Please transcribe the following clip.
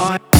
I,